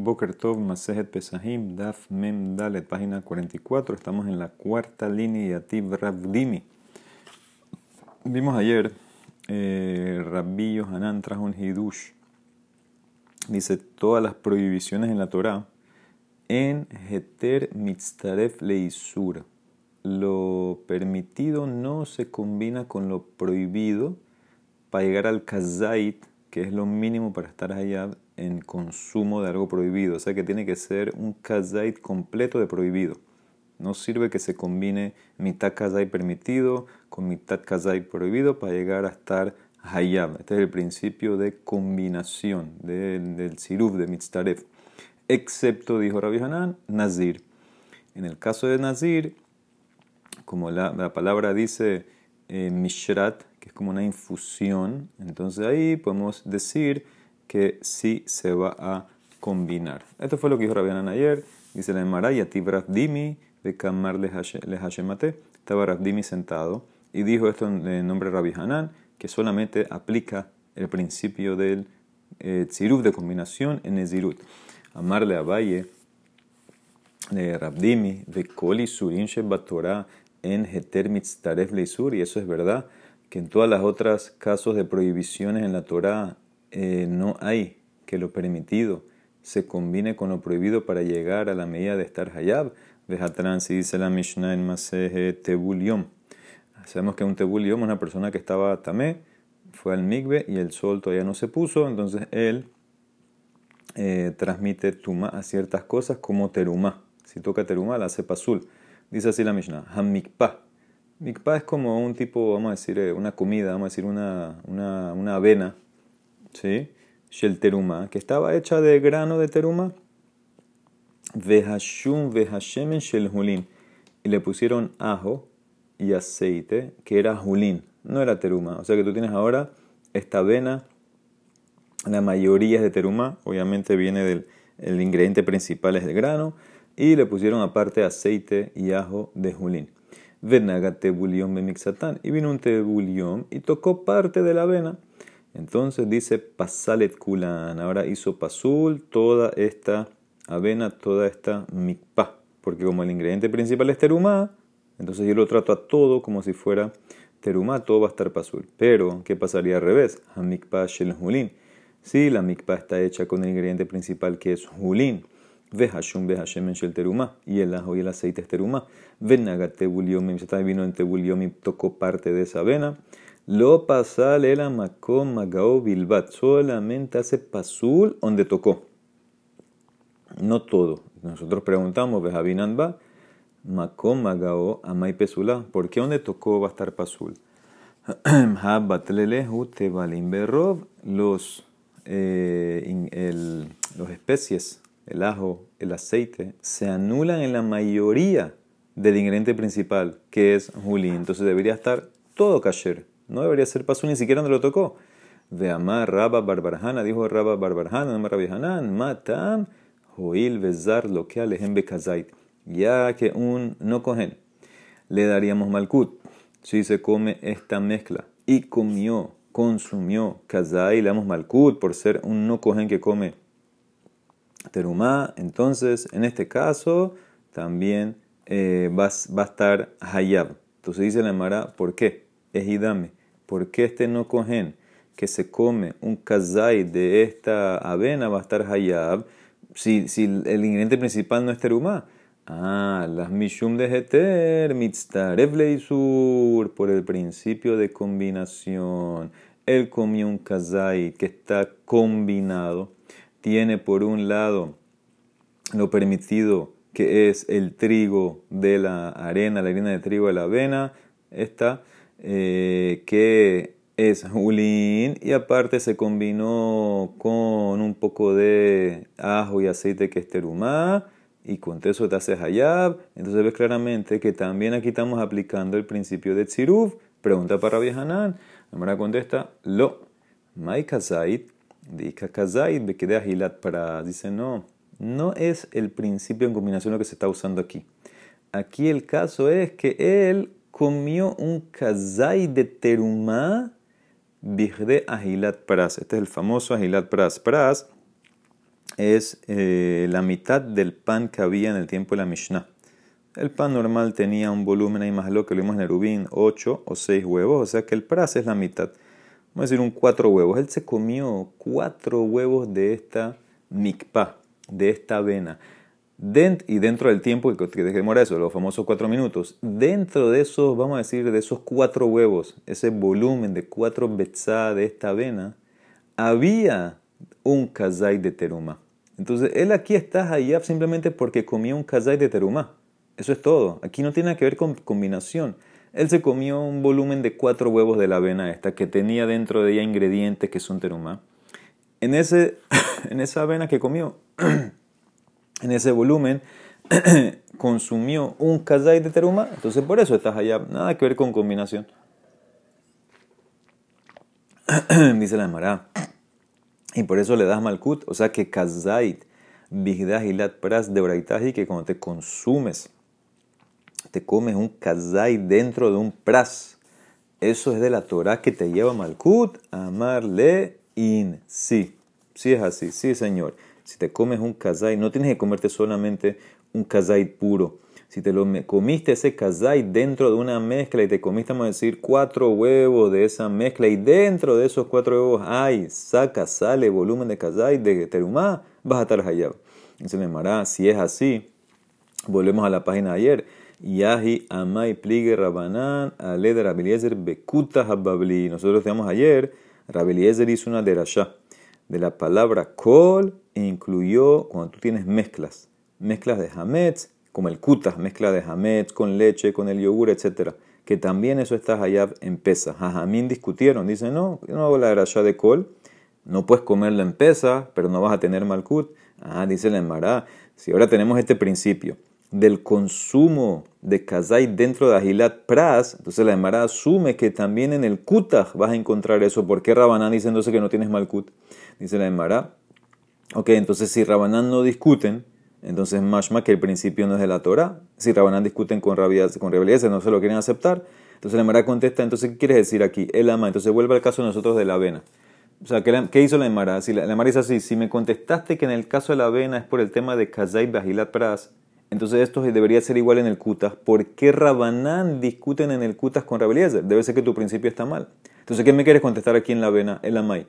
Boker Tov, Masejet Pesahim, Daf Mem Dalet, página 44. Estamos en la cuarta línea de Ravdimi. Vimos ayer, eh, Rabbi Yohanan trajo un Hidush. Dice todas las prohibiciones en la Torah en Heter Mitztaref Leisur. Lo permitido no se combina con lo prohibido para llegar al Kazait, que es lo mínimo para estar allá en consumo de algo prohibido. O sea que tiene que ser un kazait completo de prohibido. No sirve que se combine mitad kazait permitido con mitad kazait prohibido para llegar a estar hayab. Este es el principio de combinación del, del siruf, de mitztaref. Excepto, dijo Rabbi Hanan, nazir. En el caso de nazir, como la, palabra dice eh, mishrat, que es como una infusión, entonces ahí podemos decir que sí se va a combinar. Esto fue lo que dijo Rabbi ayer. Dice la Emara, Yativ Dimi, de Kamar le Hashemate. Estaba Rabdimi sentado y dijo esto en nombre de Rabbi Hanan, que solamente aplica el principio del eh, de combinación en Nezirut. Amarle a Valle, de Rabdimi, de Koli Surin Torah en Heter Mitztaref Leisur, y eso es verdad, que en todas las otras casos de prohibiciones en la Torah eh, no hay que lo permitido se combine con lo prohibido para llegar a la medida de estar hayab. Vejatran, si dice la Mishnah en Maseje Tebuliom. Sabemos que un Tebuliom es una persona que estaba tamé, fue al migbe y el sol todavía no se puso, entonces él eh, transmite tuma a ciertas cosas como teruma. Si toca teruma, la hace pasul. Dice así la Mishnah, hamikpa. Mikpa es como un tipo, vamos a decir, eh, una comida, vamos a decir, una, una avena ¿sí? Shel teruma, que estaba hecha de grano de teruma. Vehashum vehashemen shel hulin. Y le pusieron ajo y aceite, que era hulín, no era teruma. O sea que tú tienes ahora esta avena, la mayoría es de teruma, obviamente viene del el ingrediente principal es el grano, y le pusieron aparte aceite y ajo de julín. Venaga tebulión mixatán. Y vino un tebulión y tocó parte de la avena. Entonces dice pasalet kulan. Ahora hizo pasul toda esta avena, toda esta mikpa. Porque como el ingrediente principal es terumá, entonces yo lo trato a todo como si fuera terumá, todo va a estar pasul. Pero, ¿qué pasaría al revés? Hamikpa shel hulin. Si la mikpa está hecha con el ingrediente principal que es hulin. Vehashum vehashemen shel terumá. Y el ajo y el aceite es terumá. Venaga tebuliom. Vino en tebuliom y tocó parte de esa avena. Lo pasal era makom magao bilbat. Solamente hace pasul donde tocó. No todo. Nosotros preguntamos, Bejabinan ba, makom magao amay pesula. ¿Por qué donde tocó va a estar pasul? Los, eh, el, los especies, el ajo, el aceite, se anulan en la mayoría del ingrediente principal, que es juli. Entonces debería estar todo kasher. No debería ser paso ni siquiera donde lo tocó. De amar Rabba Barbarjana, dijo Rabba Barbarjana, no Rabbi Hanan, matam, joil vezar lo que alejem bekazait. Ya que un no cogen, le daríamos malkut si se come esta mezcla y comió, consumió kazait, le damos malkut por ser un no cogen que come terumá. Entonces, en este caso, también eh, va, va, a estar hayab. Entonces dice la Mara, ¿por qué? Ejidame. ¿Por qué este no cogen que se come un kazai de esta avena va a estar hayab si, si el ingrediente principal no es terumá? Ah, las mishum de heter, mitztarev leisur, por el principio de combinación. Él comió un kazai que está combinado. Tiene por un lado lo permitido que es el trigo de la arena, la harina de trigo de la avena. Esta eh, que es julín y aparte se combinó con un poco de ajo y aceite que es terumá y con eso te hace hayab. Entonces ves claramente que también aquí estamos aplicando el principio de tziruf. Pregunta para Hanan. La contesta, lo. Mai kazait, quede agilat para. Dice, no, no es el principio en combinación lo que se está usando aquí. Aquí el caso es que él comió un kazai de terumá bigde ahilat pras. Este es el famoso ahilat pras. Pras es eh, la mitad del pan que había en el tiempo de la Mishnah. El pan normal tenía un volumen ahí más lo que lo vimos en Erubín, 8 o 6 huevos, o sea que el pras es la mitad. Vamos a decir un 4 huevos. Él se comió 4 huevos de esta mikpa, de esta avena. Y dentro del tiempo que demora eso, los famosos 4 minutos, dentro de esos, vamos a decir, de esos 4 huevos, ese volumen de 4 betzá de esta avena, había un kazai de teruma. Entonces, él aquí está allá simplemente porque comió un kazai de teruma. Eso es todo. Aquí no tiene que ver con combinación. Él se comió un volumen de cuatro huevos de la avena esta, que tenía dentro de ella ingredientes que son teruma. En, ese, en esa avena que comió, en ese volumen, consumió un kazai de teruma. Entonces por eso estás allá. Nada que ver con combinación. Dice la Emara. Y por eso le das malkut. O sea que kazait, bigdahilat pras de braitaji, que cuando te consumes te comes un kazai dentro de un pras. Eso es de la Torah que te lleva Malkut, amarle in. Sí, sí es así, sí señor. Si te comes un kazai, no tienes que comerte solamente un kazai puro. Si te lo comiste ese kazai dentro de una mezcla y te comiste, vamos a decir, cuatro huevos de esa mezcla y dentro de esos cuatro huevos hay, saca, sale volumen de kazai de terumá, vas a estar hayab. Y se me mará, si es así, volvemos a la página de ayer Yahi Amai Pligue Rabanán Ale de Rabiliezer Bekuta Hababli. Nosotros decíamos ayer, Rabiliezer hizo una derashá de la palabra kol incluyó cuando tú tienes mezclas, mezclas de hametz, como el kuta, mezcla de hametz con leche, con el yogur, etc. Que también eso está allá en pesa. Jajamín discutieron, dicen, no, yo no hago la derashá de kol, no puedes comerla en pesa, pero no vas a tener malkut. Ah, dice la Emara, si ahora tenemos este principio del consumo de kazai dentro de Agilat Pras, entonces la Emara asume que también en el Kutaj vas a encontrar eso. ¿Por qué Rabanán dice entonces que no tienes Malkut? Dice la Emara. Ok, entonces si Rabanán no discuten, entonces mashma que el principio no es de la Torah. Si Rabanán discuten con rabia, con no se lo quieren aceptar. Entonces la Emara contesta, entonces ¿qué quieres decir aquí? El ama. Entonces vuelve al caso de nosotros de la avena. O sea, ¿qué, hizo la Emara? Si la, Emara dice así, si me contestaste que en el caso de la avena es por el tema de Kazai Bajilat Pras, entonces esto debería ser igual en el Kutas. ¿Por qué Rabanán discuten en el Kutas con Rabeliezer? Debe ser que tu principio está mal. Entonces, ¿qué me quieres contestar aquí en la vena, el Amay?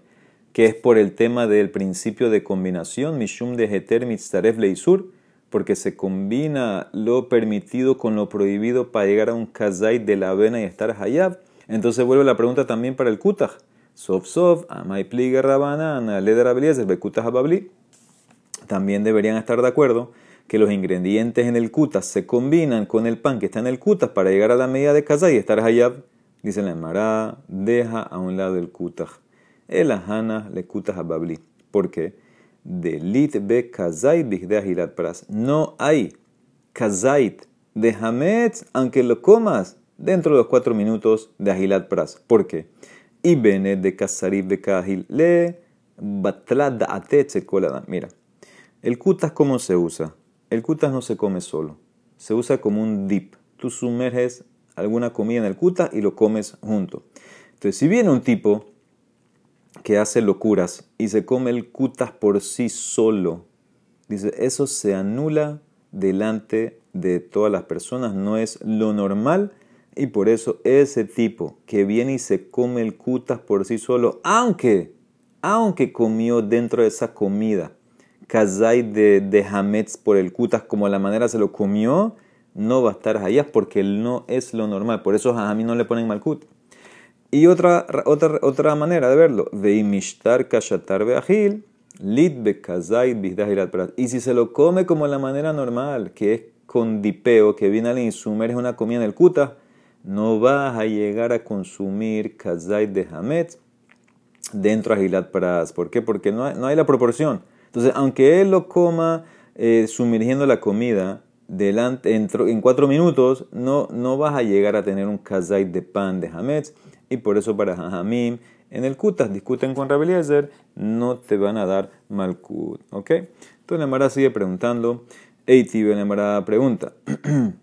Que es por el tema del principio de combinación, Mishum de Heter Mitzaref Leisur, porque se combina lo permitido con lo prohibido para llegar a un Kazai de la vena y estar Hayab. Entonces vuelve la pregunta también para el Kutaj. Sof Sof, Amay Pliga Bekutas Hababli. También deberían estar de acuerdo que los ingredientes en el kutas se combinan con el pan que está en el kutas para llegar a la medida de casa y estar hayab, dice la Emara, deja a un lado el kutaj. El ajana le kutas a babli. ¿Por qué? Delit be kazait de pras. No hay kazait de hametz, aunque lo comas dentro de los cuatro minutos de agilat pras. ¿Por qué? Y bene de kazarib de kahil le batlad atet Mira, el kutas, ¿cómo se usa? El kutas no se come solo, se usa como un dip. Tú sumerges alguna comida en el kutas y lo comes junto. Entonces, si viene un tipo que hace locuras y se come el kutas por sí solo, dice, eso se anula delante de todas las personas, no es lo normal y por eso ese tipo que viene y se come el kutas por sí solo, aunque, aunque comió dentro de esa comida, kazai de, de hametz por el kutas como la manera se lo comió, no va a estar allá porque no es lo normal. Por eso a mí no le ponen malkut. Y otra, otra, otra manera de verlo, veimishtar kashatar beahil, lit Y si se lo come como la manera normal, que es con dipeo, que viene alguien y sumerge una comida en el kuta, no vas a llegar a consumir kazai de hametz dentro de Agilat Pras. ¿Por qué? Porque no hay, no hay la proporción. Entonces, aunque él lo coma eh, sumergiendo la comida delante, en, en, cuatro minutos, no, no vas a llegar a tener un kazait de pan de hametz. Y por eso para Hamim, en el kutas discuten con Rabeliezer, no te van a dar malkut. ¿Ok? Entonces Mara sigue preguntando. Eiti Mara pregunta.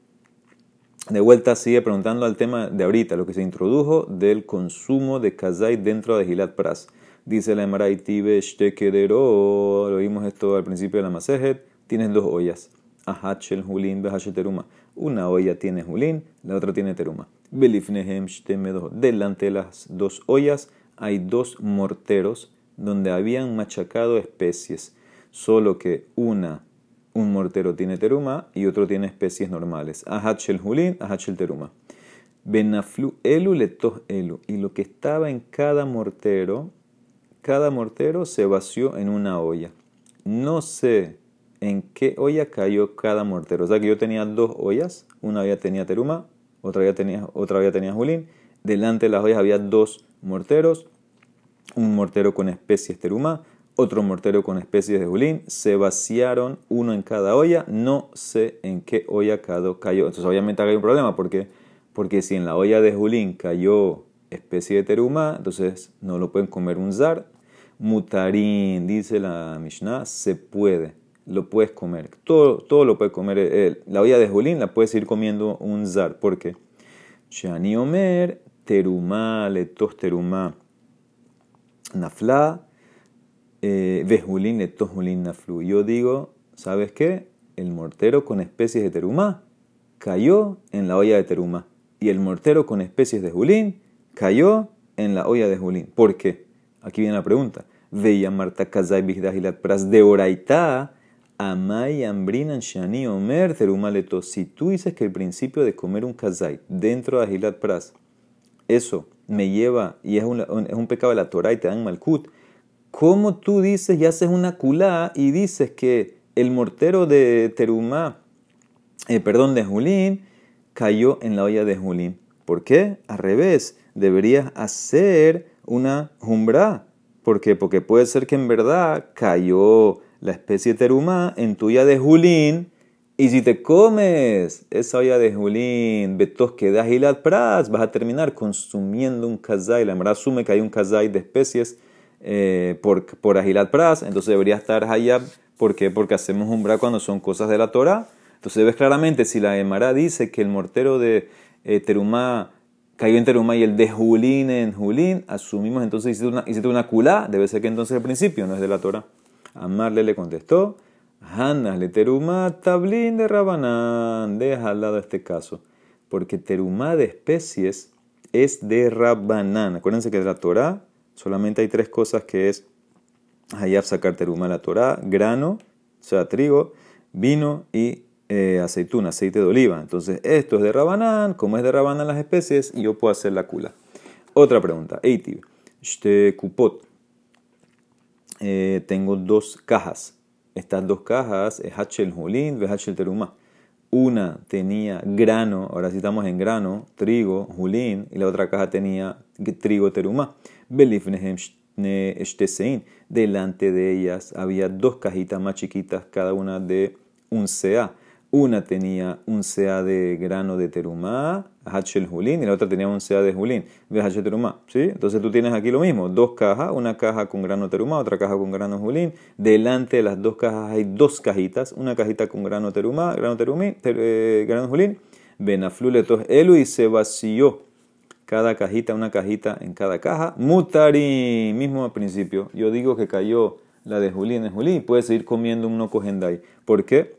de vuelta sigue preguntando al tema de ahorita, lo que se introdujo del consumo de kazait dentro de Gilat Pras. Dice la Emaraitibe Shtekederó, lo vimos esto al principio de la Masejet, tienes dos ollas. Ahachel Julin Behachel Teruma. Una olla tiene Julin, la otra tiene Teruma. Delante de las dos ollas hay dos morteros donde habían machacado especies. Solo que una, un mortero tiene teruma y otro tiene especies normales. Ahachel Julin, Ahachel Teruma. Benaflu elu letos elu. Y lo que estaba en cada mortero, cada mortero se vació en una olla. No sé en qué olla cayó cada mortero. O sea que yo tenía dos ollas, una olla tenía teruma, otra olla tenía, otra olla tenía julín. Delante de las ollas había dos morteros, un mortero con especies teruma, otro mortero con especies de julín. Se vaciaron uno en cada olla. No sé en qué olla cayó. Entonces obviamente hay un problema porque porque si en la olla de Julín cayó especie de teruma, entonces no lo pueden comer un zar. Mutarín, dice la Mishnah, se puede, lo puedes comer. Todo, todo lo puede comer. la olla de Julín la puedes ir comiendo un zar. ¿Por qué? Shani Omer, teruma, letos teruma, nafla, eh, vejulín, letos julín, naflu. Yo digo, ¿sabes qué? El mortero con especies de teruma cayó en la olla de teruma y el mortero con especies de julín cayó en la olla de julín. ¿Por qué? Aquí viene la pregunta. Veía Marta Kazai Bigdahilat Pras de Oraita, Amay Ambrinan Shani Omer Terumaleto. Si tú dices que el principio de comer un Kazai dentro de Ahilat Pras, eso me lleva y es un, es un pecado de la Torah y te dan Malkut, ¿cómo tú dices y haces una culá y dices que el mortero de Terumá, eh, perdón, de Julín, cayó en la olla de Julín. ¿Por qué? Al revés, deberías hacer una jumbra. ¿Por qué? Porque puede ser que en verdad cayó la especie teruma en tu olla de Julín. Y si te comes esa olla de Julín, betos que da Hilat Pras, vas a terminar consumiendo un kazai. La verdad asume que hay un kazai de especies eh, por, por Ahilat Pras, entonces debería estar Hayab. ¿Por qué? Porque hacemos umbra cuando son cosas de la Torah. Entonces ves claramente, si la Emara dice que el mortero de eh, Terumá cayó en Terumá y el de Julín en Julín, asumimos entonces hiciste una, hiciste una culá, debe ser que entonces el principio no es de la Torah. Amarle le contestó, Hannas le Terumá tablín de Rabanán, deja al lado este caso, porque Terumá de especies es de Rabanán. Acuérdense que de la Torah solamente hay tres cosas que es Hayab sacar Terumá la Torah, grano, o sea, trigo, vino y eh, aceituna, aceite de oliva. Entonces, esto es de Rabanán, como es de Rabanán las especies, yo puedo hacer la kula. Otra pregunta, Eitiv, este kupot. Eh, tengo dos cajas. Estas dos cajas es Hachel Julin, Hachel Teruma. Una tenía grano, ahora sí estamos en grano, trigo, Julin, y la otra caja tenía trigo Teruma. Belifnehem Delante de ellas había dos cajitas más chiquitas, cada una de un CA. Una tenía un CA de grano de terumá, Hachel Julín, y la otra tenía un CA de de Hachel Terumá. ¿sí? Entonces tú tienes aquí lo mismo, dos cajas, una caja con grano terumá, otra caja con grano Julín. Delante de las dos cajas hay dos cajitas, una cajita con grano terumá, grano terumí, eh, grano Julín. Benafluletos Elu y se vació cada cajita, una cajita en cada caja. Mutari, mismo al principio. Yo digo que cayó la de Julín en Julín, puedes seguir comiendo un no cogendai. ¿Por qué?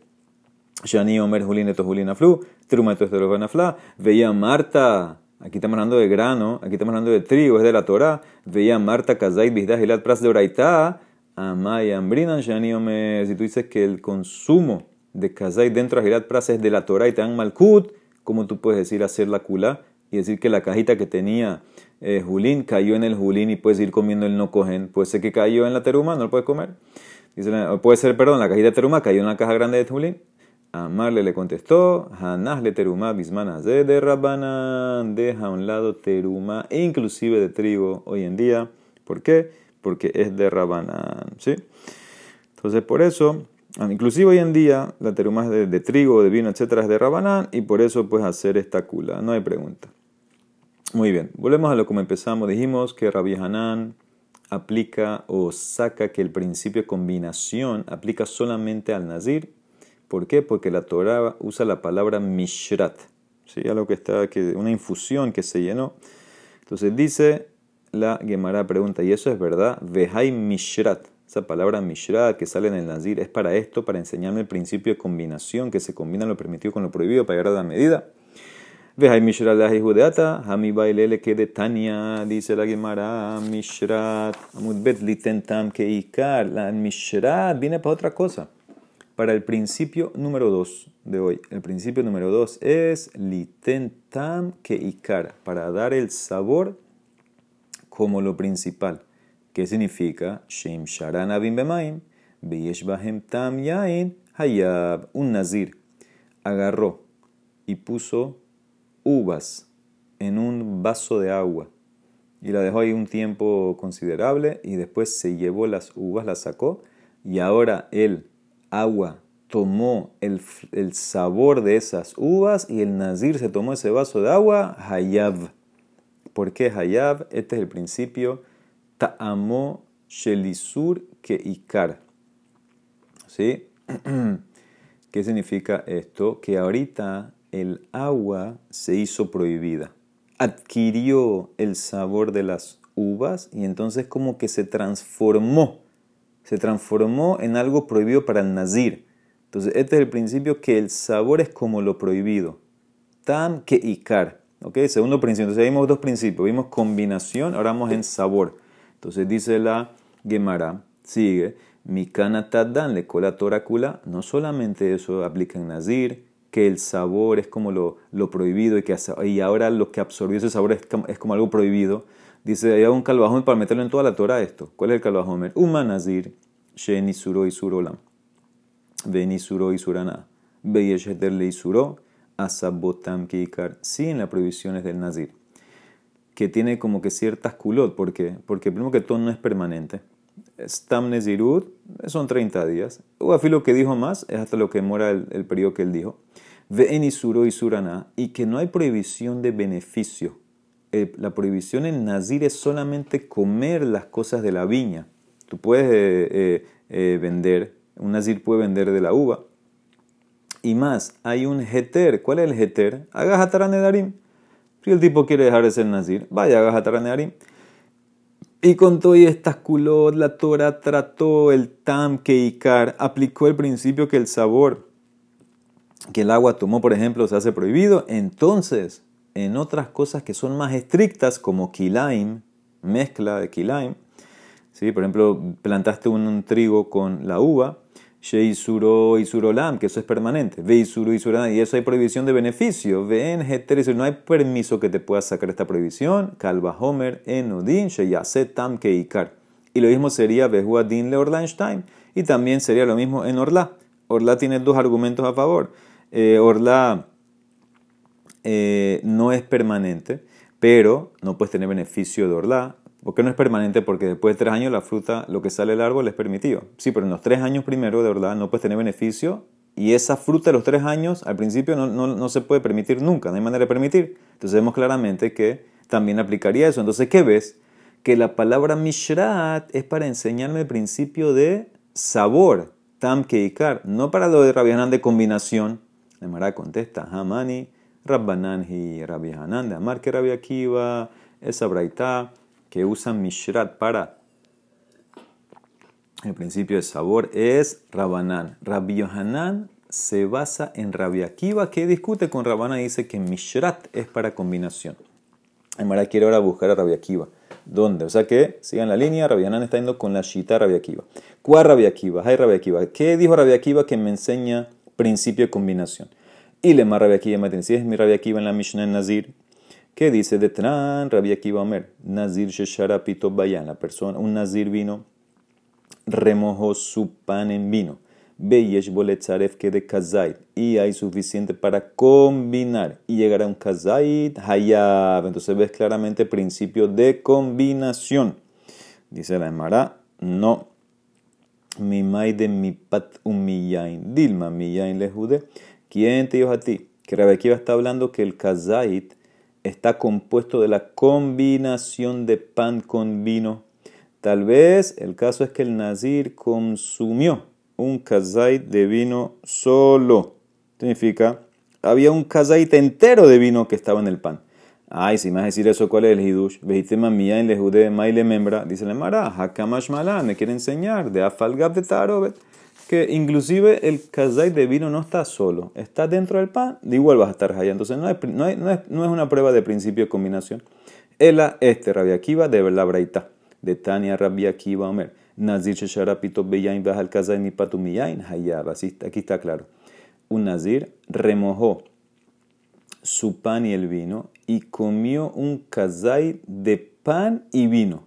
Shani Omer Julin eto Julin Aflu, Trumato veía Marta, aquí estamos hablando de grano, aquí estamos hablando de trigo, es de la Torah, veía Marta Kazait Bizdah Hilat Pras de Oraita, Amay Ambrinan Shani Omer, si tú dices que el consumo de Kazait dentro de Hilat Pras es de la Torah y te dan Malkut, ¿cómo tú puedes decir hacer la kula y decir que la cajita que tenía eh, Julín cayó en el Julín y puedes ir comiendo el no cogen? Puede ser que cayó en la teruma, no lo puedes comer. Dice, puede ser, perdón, la cajita de teruma cayó en la caja grande de Julín. Amarle le contestó, Hanás le teruma bismana de Rabanan, deja a un lado teruma, inclusive de trigo hoy en día. ¿Por qué? Porque es de Rabanan, ¿sí? Entonces por eso, inclusive hoy en día, la teruma es de, trigo, de vino, etcétera, es de Rabanán, y por eso pues hacer esta cula, no hay pregunta. Muy bien, volvemos a lo como empezamos. Dijimos que Rabbi Hanan aplica o saca que el principio de combinación aplica solamente al Nazir ¿Por qué? Porque la Torah usa la palabra mishrat, ¿sí? algo que está, que, una infusión que se llenó. Entonces dice, la Gemara pregunta, ¿y eso es verdad? Vehai Mishrat. Esa palabra Mishrat que sale en el Nazir es para esto, para enseñarme el principio de combinación, que se combina lo permitido con lo prohibido para llegar a la medida. Vehai Mishrat la judeata, Hami Bailele que de Tania, dice la Gemara, Mishrat, Amudbet litentam que ikar. La Mishrat viene para otra cosa para el principio número 2 de hoy. El principio número 2 es litentam que ikar, para dar el sabor como lo principal. ¿Qué significa? Shem sharan abim bemaim, bahem tam yain hayab. Un nazir agarró y puso uvas en un vaso de agua y la dejó ahí un tiempo considerable y después se llevó las uvas, las sacó y ahora él agua tomó el, sabor de esas uvas y el nazir se tomó ese vaso de agua, hayab. ¿Por qué hayab? Este es el principio ta'amo shelisur que. ¿Sí? ¿Qué significa esto? Que ahorita el agua se hizo prohibida. Adquirió el sabor de las uvas y entonces como que se transformó se transformó en algo prohibido para el nazir. Entonces, este es el principio que el sabor es como lo prohibido. Tam que ikar. ¿Ok? Segundo principio. Entonces, vimos dos principios. Vimos combinación, ahora vamos en sabor. Entonces, dice la Gemara, sigue, Mikana Taddan le cola torácula. No solamente eso aplica en nazir, que el sabor es como lo, lo prohibido y, que, y ahora lo que absorbió ese sabor es como, es como algo prohibido. Dice, hay un calvajomer para meterlo en toda la Torah esto. ¿Cuál es el calvajomer? Un manazir, sheni suro y surolam, veni suro y surana, beyesheter le suro, asabotam kikar. Sí, en las prohibiciones del nazir. Que tiene como que ciertas culot. ¿Por qué? Porque primero que todo no es permanente. Stam nezirut son 30 días. O lo que dijo más es hasta lo que mora el, el periodo que él dijo. Ve suro y surana. Y que no hay prohibición de beneficio eh, la prohibición en Nazir es solamente comer las cosas de la viña. Tú puedes eh, eh, vender, un Nazir puede vender de la uva. Y más, hay un heter. ¿Cuál es el heter? Haga darim. Si el tipo quiere dejar de ser Nazir, vaya, haga darim. Y con todo y estas culot, la Torah trató el tam que ikar, aplicó el principio que el sabor que el agua tomó, por ejemplo, se hace prohibido. Entonces, en otras cosas que son más estrictas, como kilaim, mezcla de kilaim. ¿sí? Por ejemplo, plantaste un, trigo con la uva, sheisuro y surolam, que eso es permanente, veisuro y surolam, y eso hay prohibición de beneficio. Ven, no hay permiso que te pueda sacar esta prohibición. Kalva Homer, enodin, tam keikar. Y lo mismo sería behuadin le Orlanstein, y también sería lo mismo en Orla. Orla tiene dos argumentos a favor. Eh, Orla eh, no es permanente, pero no puedes tener beneficio de orla. ¿Por qué no es permanente? Porque después de tres años la fruta, lo que sale del árbol es permitido. Sí, pero en los tres años primero de orla no puedes tener beneficio y esa fruta de los tres años al principio no, no, se puede permitir nunca, no hay manera de permitir. Entonces vemos claramente que también aplicaría eso. Entonces, ¿qué ves? Que la palabra mishrat es para enseñarme el principio de sabor, tam keikar, no para lo de Rabbi de combinación. La Mara contesta, Hamani, Rabbanan y Rabbi Hanan de Amar que Rabbi Akiva, esa braita que usan Mishrat para el principio de sabor es Rabbanan. Rabbi Yohanan se basa en Rabbi Akiva que discute con Rabbanan y dice que Mishrat es para combinación. Amara quiere ahora buscar a Rabbi Akiva. ¿Dónde? O sea que, sigan la línea, Rabbi Hanan está yendo con la Shita Rabbi Akiva. ¿Cuál Rabbi Akiva? Hay Rabbi Akiva. ¿Qué dijo Rabbi Akiva que me enseña principio de combinación? Y le más Rabbi Akiva si es mi Rabbi Akiva en la Mishnah en Nazir. ¿Qué dice de Tran Rabbi Akiva Omer? Nazir Sheshara Pito Bayan. La persona, un Nazir vino, remojó su pan en vino. Beyesh Boletzaref que de Kazait. Y hay suficiente para combinar. Y llegar a un Kazait Hayab. Entonces ves claramente el principio de combinación. Dice la Emara, no. Mi de mi pat un. Dilma miyain le jude. ¿Quién te dijo a ti? Que Rebequiva está hablando que el kazait está compuesto de la combinación de pan con vino. Tal vez el caso es que el nazir consumió un kazait de vino solo. Significa, había un kazait entero de vino que estaba en el pan. Ay, si me vas a decir eso, ¿cuál es el hidush? Vejitema mía en lejude maile membra. Dice la Mara, hakamash me quiere enseñar de afalgab de tarobet. Que inclusive el kazay de vino no está solo, está dentro del pan, de igual vas a estar allá. Entonces no, no, no, es, no, es, una prueba de principio de combinación. Ela este Rabbi Akiva de la braita. De Tania Rabbi Akiva Omer. Nazir Shesharapito Beyain Bajal Kazay mi patumiyain hayab. Aquí está claro. Un nazir remojó su pan y el vino y comió un kazay de pan y vino.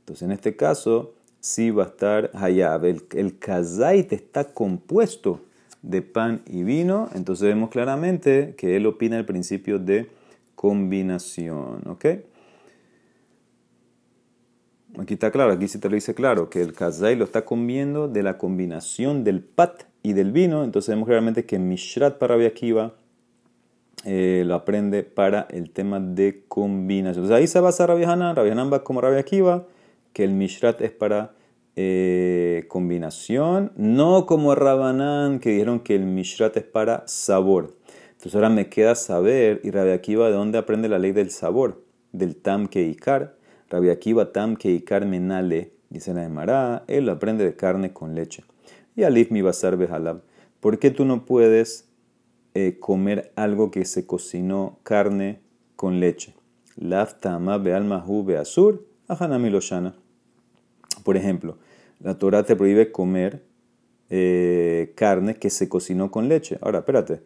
Entonces, en este caso, sí va a estar hayab. El, el está compuesto de pan y vino. Entonces, vemos claramente que él opina el principio de combinación. ¿Ok? Aquí está claro, aquí sí te lo dice claro, que el kazay lo está comiendo de la combinación del pat y del vino. Entonces, vemos claramente que Mishrat para Akiva eh, lo aprende para el tema de combinación. Entonces ahí se basa Rabbi Hanan, Rabbi Hanan va como Rabbi Akiva, que el Mishrat es para eh, combinación, no como Rabanán, que dijeron que el Mishrat es para sabor. Entonces ahora me queda saber, y Rabbi Akiva, ¿de dónde aprende la ley del sabor? Del Tam Keikar. Rabbi Akiva Tam Keikar Menale, dice la Emara, él lo aprende de carne con leche. Y Alif mi basar behalab. ¿Por qué tú no puedes eh, comer algo que se cocinó carne con leche. Laftama bealmahu beasur, ahanami loshana. Por ejemplo, la Torah te prohíbe comer eh, carne que se cocinó con leche. Ahora, espérate.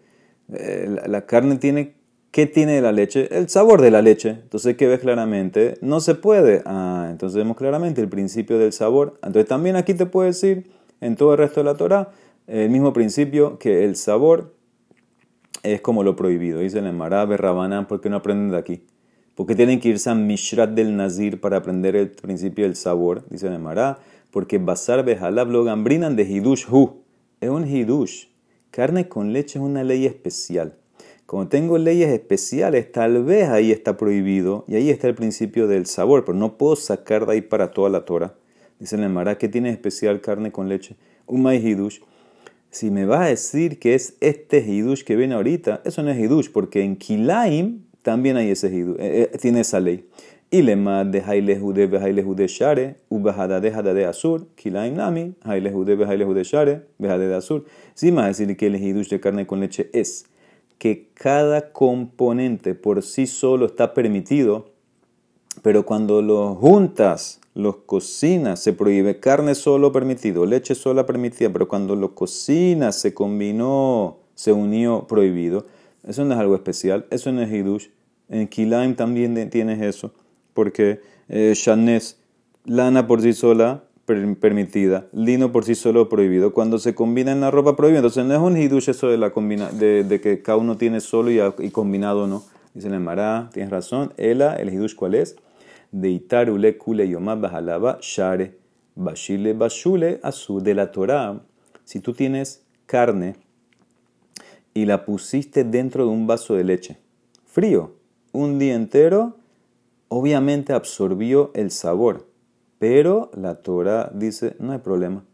Eh, la, carne tiene. ¿Qué tiene de la leche? El sabor de la leche. Entonces, ¿qué ves claramente? No se puede. Ah, entonces vemos claramente el principio del sabor. Entonces, también aquí te puede decir, en todo el resto de la Torah, el mismo principio que el sabor es como lo prohibido. Dice el Mará, Rabanán, ¿por qué no aprenden de aquí? ¿Por qué tienen que irse a Mishrat del Nazir para aprender el principio del sabor? Dice el Mará, porque Basar Behalab lo gambrinan de Hidush Hu. Es un Hidush. Carne con leche es una ley especial. Como tengo leyes especiales, tal vez ahí está prohibido y ahí está el principio del sabor, pero no puedo sacar de ahí para toda la Torah. Dice el Mará, ¿qué tiene especial carne con leche? Un maíz Hidush si me vas a decir que es este hidush que viene ahorita, eso no es hidush, porque en Kilaim también hay ese hidush, eh, eh, tiene esa ley. Y le de haile jude be haile jude share, u de de asur, kilaim nami, haile jude be haile jude share, de asur. Vas a decir que el hidush de carne con leche es que cada componente por sí solo está permitido, pero cuando lo juntas los cocinas, se prohíbe carne solo permitido, leche sola permitida, pero cuando lo cocinas se combinó, se unió prohibido. Eso no es algo especial, eso no es hidush. En Kilaim también tienes eso, porque eh, lana por sí sola permitida, lino por sí solo prohibido. Cuando se combina en la ropa prohibida, entonces no es un hidush eso de, la combina, de, que cada uno tiene solo y, combinado no. Dice el Mará, tienes razón. Ela, el hidush, ¿cuál es? de itarule kule yomab bahalaba share bashile bashule asu de la Torah. Si tú tienes carne y la pusiste dentro de un vaso de leche, frío, un día entero, obviamente absorbió el sabor. Pero la Torah dice, no hay problema.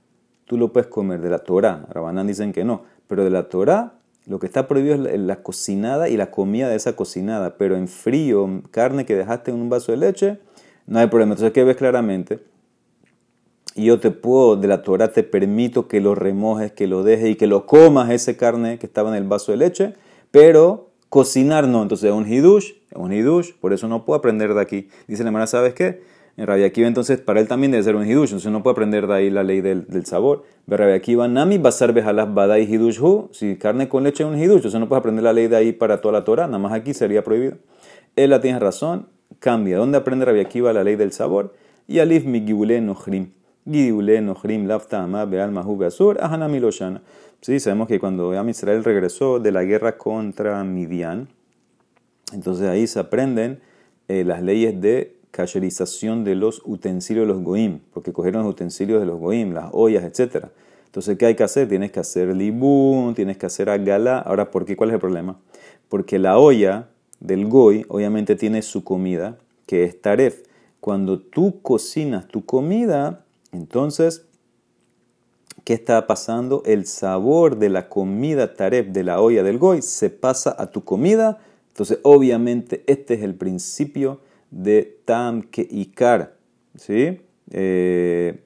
Tú lo puedes comer de la Torah. Rabanán dicen que no. Pero de la Torah, lo que está prohibido es la cocinada y la comida de esa cocinada. Pero en frío, carne que dejaste en un vaso de leche, no hay problema. Entonces, ¿qué ves claramente? Y yo te puedo, de la Torah te permito que lo remojes, que lo dejes y que lo comas ese carne que estaba en el vaso de leche, pero cocinar no. Entonces es un hidush, es un hidush, por eso no puedo aprender de aquí. Dice la hermana, ¿sabes qué? En Rabia Akiva, entonces, para él también debe ser un hidush, entonces no puedo aprender de ahí la ley del, del sabor. Rabia Akiva, nami basar bejalas badai hidush hu, si carne con leche es un hidush, entonces no puedo aprender la ley de ahí para toda la Torah, nada más aquí sería prohibido. Él la tiene razón, cambia. ¿Dónde aprende Rabbi Akiva la ley del sabor? Y alif mi gibule nochrim. Gibule nochrim lafta ama beal mahu beasur ahanami loshana. Sí, sabemos que cuando Am Israel regresó de la guerra contra Midian, entonces ahí se aprenden eh, las leyes de cacherización de los utensilios de los goim, porque cogieron los utensilios de los goim, las ollas, etc. Entonces, ¿qué hay que hacer? Tienes que hacer libún, tienes que hacer agalá. Ahora, ¿por qué? ¿Cuál es el problema? Porque la olla del goy obviamente tiene su comida, que es taref. Cuando tú cocinas tu comida, entonces, ¿qué está pasando? El sabor de la comida taref de la olla del goy se pasa a tu comida Entonces, obviamente, este es el principio de Tam que Ikar. ¿sí? Eh,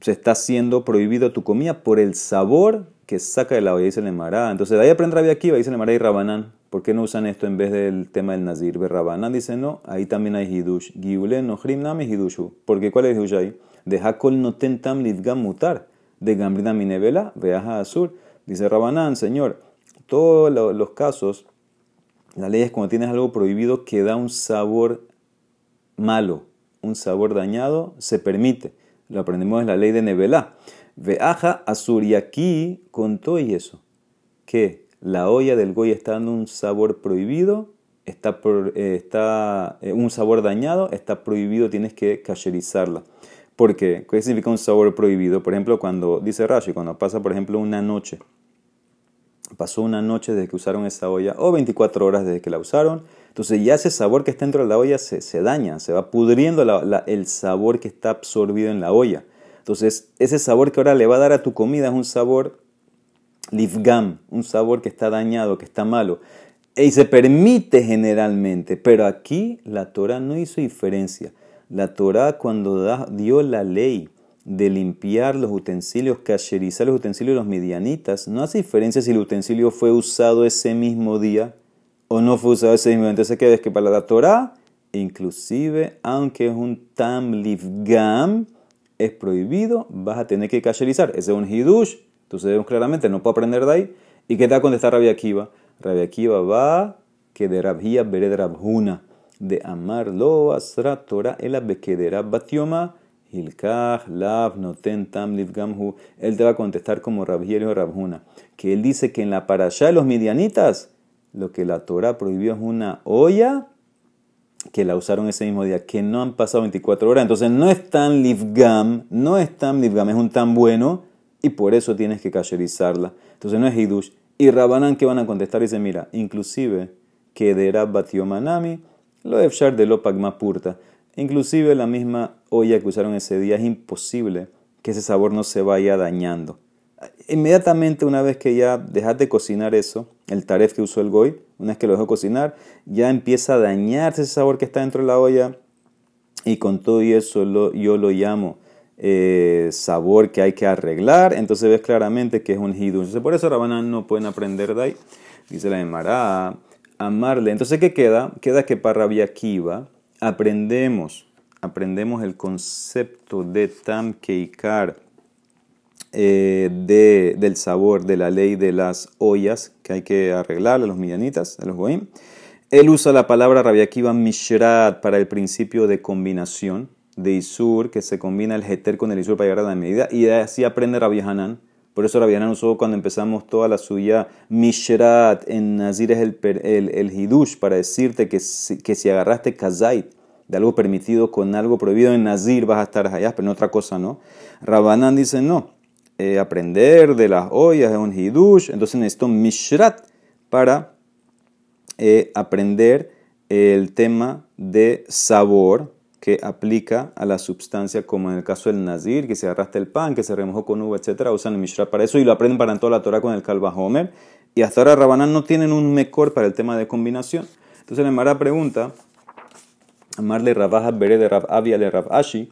se está haciendo prohibido tu comida por el sabor que saca de la olla, dice el Emara. Entonces, ahí aprende Rabia Akiva, dice Emara y Rabanán. ¿Por qué no usan esto en vez del tema del Nazir? Rabanán dice no, ahí también hay Hidush. Giule no nami Hidushu. Porque ¿cuál es Hidush ahí? De Hakol no tentam lidgam mutar. De Gambrina minevela, veaja azul. Dice Rabanán, señor, todos los casos, la ley es cuando tienes algo prohibido que da un sabor malo, un sabor dañado, se permite. Lo aprendemos en la ley de Nevelá. Veaja azul. Y aquí contó y eso. Que la olla del goy está dando un sabor prohibido, está, eh, está eh, un sabor dañado, está prohibido, tienes que cacherizarla. ¿Por qué? ¿Qué significa un sabor prohibido? Por ejemplo, cuando dice Rashi, cuando pasa, por ejemplo, una noche, pasó una noche desde que usaron esa olla, o 24 horas desde que la usaron, entonces ya ese sabor que está dentro de la olla se, se daña, se va pudriendo el sabor que está absorbido en la olla. Entonces, ese sabor que ahora le va a dar a tu comida es un sabor lifgam, un sabor que está dañado, que está malo. Y se permite generalmente, pero aquí la Torah no hizo diferencia. La Torah cuando dio la ley de limpiar los utensilios, cacherizar los utensilios de los midianitas, no hace diferencia si el utensilio fue usado ese mismo día o no fue usado ese mismo día. Entonces, ¿qué es que para la Torah, inclusive, aunque es un tam lifgam, es prohibido, vas a tener que cacherizar. Ese es un hidush entonces vemos claramente, no puedo aprender de ahí. ¿Y qué tal contestar Rabia Akiva? Rabia Akiva va que de Rabhia vered Rabhuna, de amar lo asra Torah el de batioma hilkach lav noten tam livgamhu. Él te va a contestar como Rabhia y Rabhuna, que él dice que en la parashá de los midianitas, lo que la Torah prohibió es una olla que la usaron ese mismo día, que no han pasado 24 horas. Entonces no es tan livgam, no es tan livgam, es un tan bueno y por eso tienes que cacherizarla. Entonces no es Hidush. Y Rabanán que van a contestar dice, mira, inclusive que de Batiomanami, lo de de lo purta. Inclusive la misma olla que usaron ese día es imposible que ese sabor no se vaya dañando. Inmediatamente una vez que ya dejas de cocinar eso, el taref que usó el goy, una vez que lo dejó cocinar, ya empieza a dañarse ese sabor que está dentro de la olla y con todo y eso yo lo llamo eh, sabor que hay que arreglar, entonces ves claramente que es un hidush. Por eso Rabanán no pueden aprender de ahí. Dice la Emara, amarle. Entonces, ¿qué queda? Queda que para Rabia Kiva aprendemos, aprendemos el concepto de Tam Keikar, eh, de, del sabor, de la ley de las ollas que hay que arreglar a los millanitas, a los goim. Él usa la palabra Rabia Kiva Mishrat para el principio de combinación de Isur, que se combina el Heter con el Isur para llegar a la medida, y así aprende Rabbi Hanan. Por eso Rabbi Hanan usó cuando empezamos toda la suya Mishrat en Nazir es el, el, el Hidush, para decirte que si, que si agarraste Kazait de algo permitido con algo prohibido en Nazir vas a estar allá, pero en otra cosa no. Rabbanan dice no, eh, aprender de las ollas es un Hidush, entonces necesito Mishrat para eh, aprender el tema de sabor que aplica a la sustancia, como en el caso del nazir, que se arrastra el pan, que se remojó con uva, etc. Usan el Mishra para eso y lo aprenden para toda la Torah con el Kalba Homer. Y hasta ahora Rabanán no tienen un mejor para el tema de combinación. Entonces la Mara pregunta, amarle Rabaja Bere de Rab Avia de Rab Ashi,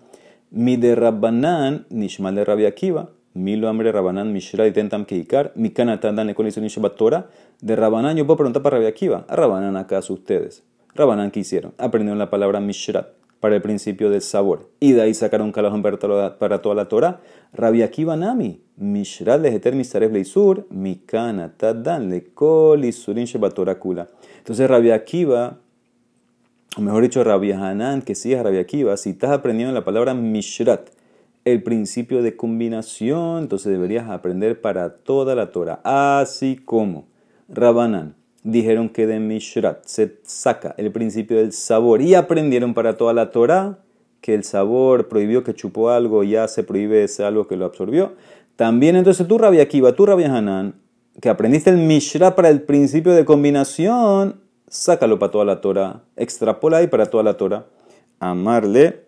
mi de Rabbanán, Nishmal de Rabia Akiva, mi lo hambre Rabanán Mishra y Tentam Keikar, mi canatanda Nekolison Torah, de Rabanán yo puedo preguntar para Rabia Akiva, a Rabanán acaso ustedes. Rabanán, ¿qué hicieron? Aprendieron la palabra Mishrat para el principio del sabor. Y de ahí sacaron calajón para toda, la Torah. Rabbi Akiva Nami, Mishrat leheter misaref leisur, mikana tadan lekol isurin kula. Entonces Rabbi Akiva, o mejor dicho Rabbi Hanan, que sí es Rabbi Akiva, si estás aprendiendo la palabra Mishrat, el principio de combinación, entonces deberías aprender para toda la Torah. Así como Rabanan dijeron que de Mishrat se saca el principio del sabor y aprendieron para toda la Torah que el sabor prohibió que chupó algo, ya se prohíbe ese algo que lo absorbió. También entonces tú, Rabia Akiva, tú, Rabia Hanan, que aprendiste el Mishrat para el principio de combinación, sácalo para toda la Torah, extrapola ahí para toda la Torah. Amarle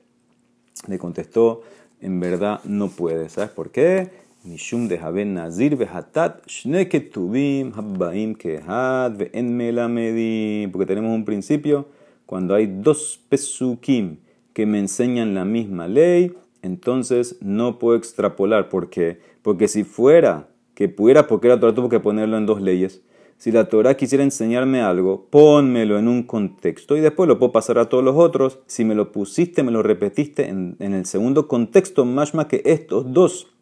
le contestó, en verdad no puede, ¿sabes por qué? Mishum de Haben Nazir Behatat Shne Ketubim Habbaim Kehad Ve'en Melamedim. Porque tenemos un principio, cuando hay dos pesukim que me enseñan la misma ley, entonces no puedo extrapolar. ¿Por qué? Porque si fuera que pudiera, porque la Torah tuvo que ponerlo en dos leyes. Si la Torah quisiera enseñarme algo, pónmelo en un contexto y después lo puedo pasar a todos los otros. Si me lo pusiste, me lo repetiste en, el segundo contexto, más más que estos dos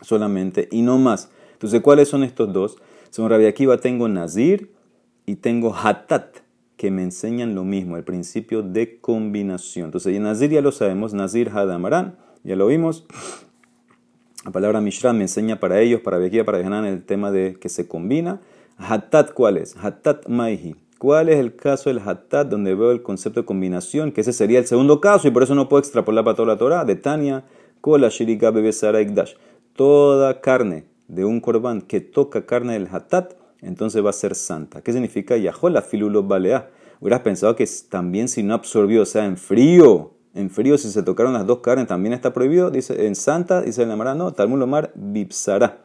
solamente y no más. Entonces, ¿cuáles son estos dos? Según Rabbi Akiva tengo Nazir y tengo Hatat, que me enseñan lo mismo, el principio de combinación. Entonces, en Nazir ya lo sabemos, Nazir Hadamarán, ya lo vimos. La palabra Mishra me enseña para ellos, para Bequía, para Hanan, el tema de que se combina. Hatat, ¿cuál es? Hatat Maihi. ¿Cuál es el caso del Hatat donde veo el concepto de combinación? Que ese sería el segundo caso y por eso no puedo extrapolar para toda la Torah. De Tania, Kola Shirika Bebesara Ikdash. Toda carne de un corbán que toca carne del Hatat, entonces va a ser santa. ¿Qué significa Yahola Filulo Balea? Hubieras pensado que también si no absorbió, o sea, en frío, en frío, si se tocaron las dos carnes, también está prohibido. Dice en Santa, dice en la no, Talmud Lomar, Bipsara.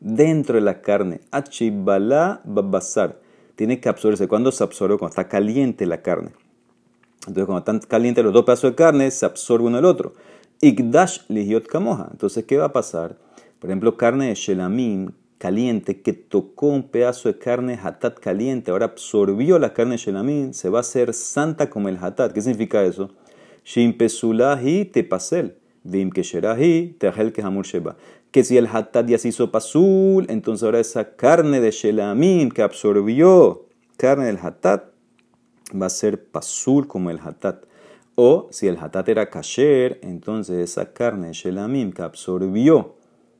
Dentro de la carne, Achibala Babasar. Tiene que absorberse. ¿Cuándo se absorbe? Cuando está caliente la carne. Entonces, cuando están calientes los dos pedazos de carne, se absorbe uno el otro. Ikdash lihiot kamoja. Entonces, ¿qué va a pasar? Por ejemplo, carne de shelamim caliente que tocó un pedazo de carne hatat caliente, ahora absorbió la carne de shelamim, se va a hacer santa como el hatat. ¿Qué significa eso? Shimpesulahi te pasel. Vim kesherahi te que hamur sheba. Que si el hatat ya se hizo pasul, entonces ahora esa carne de shelamim que absorbió carne del hatat va a ser pasul como el hatat. O si el hatat era kasher, entonces esa carne de shelamim que absorbió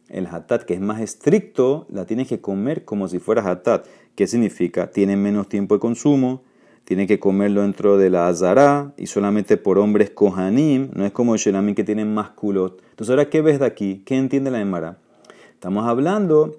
el hatat, que es más estricto, la tienes que comer como si fuera hatat. ¿Qué significa? Tiene menos tiempo de consumo, tiene que comerlo dentro de la azara y solamente por hombres kohanim, no es como el que tienen más culot. Entonces, ahora, ¿qué ves de aquí? ¿Qué entiende la Emara? Estamos hablando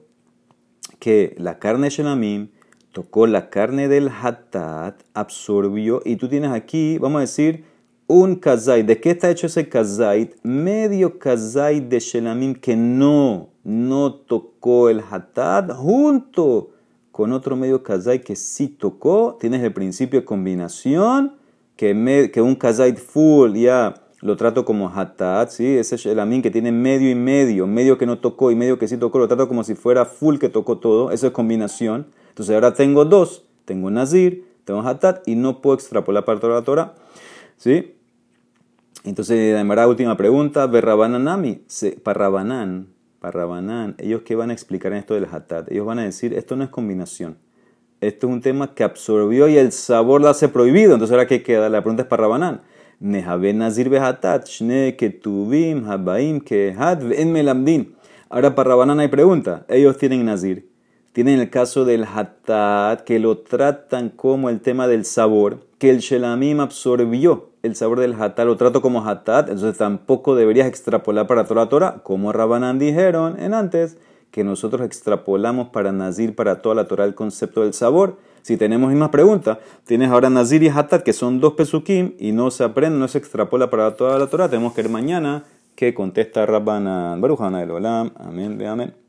que la carne de shelamim tocó la carne del hatat, absorbió, y tú tienes aquí, vamos a decir, un kazait. ¿De qué está hecho ese kazait? Medio kazait de shelamim que no, no tocó el hatat junto con otro medio kazait que sí tocó, tienes el principio de combinación, que, un kazait full ya lo trato como hatat, ¿sí? ese shelamim que tiene medio y medio, medio que no tocó y medio que sí tocó, lo trato como si fuera full que tocó todo, eso es combinación. Entonces ahora tengo dos, tengo nazir, tengo hatat y no puedo extrapolar para toda la Torah. ¿sí? Entonces, la última pregunta, Berrabananami, Parrabanán, Parrabanán, ellos qué van a explicar en esto del hatat? Ellos van a decir, esto no es combinación. Esto es un tema que absorbió y el sabor lo hace prohibido. Entonces ahora qué queda? La pregunta es para Rabanán. Nehaben nazir behatat, shne ketubim, habaim, kehad, en melamdin. Ahora para Rabanán hay pregunta. Ellos tienen nazir. Tienen el caso del hatat, que lo tratan como el tema del sabor, que el shelamim absorbió el sabor del hatat, lo trato como hatat, entonces tampoco deberías extrapolar para toda la Torah, como Rabanán dijeron en antes, que nosotros extrapolamos para Nazir, para toda la Torah, el concepto del sabor. Si tenemos misma pregunta, tienes ahora Nazir y Hatat, que son dos pesukim, y no se aprende, no se extrapola para toda la Torah, tenemos que ir mañana que contesta Rabbanan. Barujana del Olam. Amén, amén.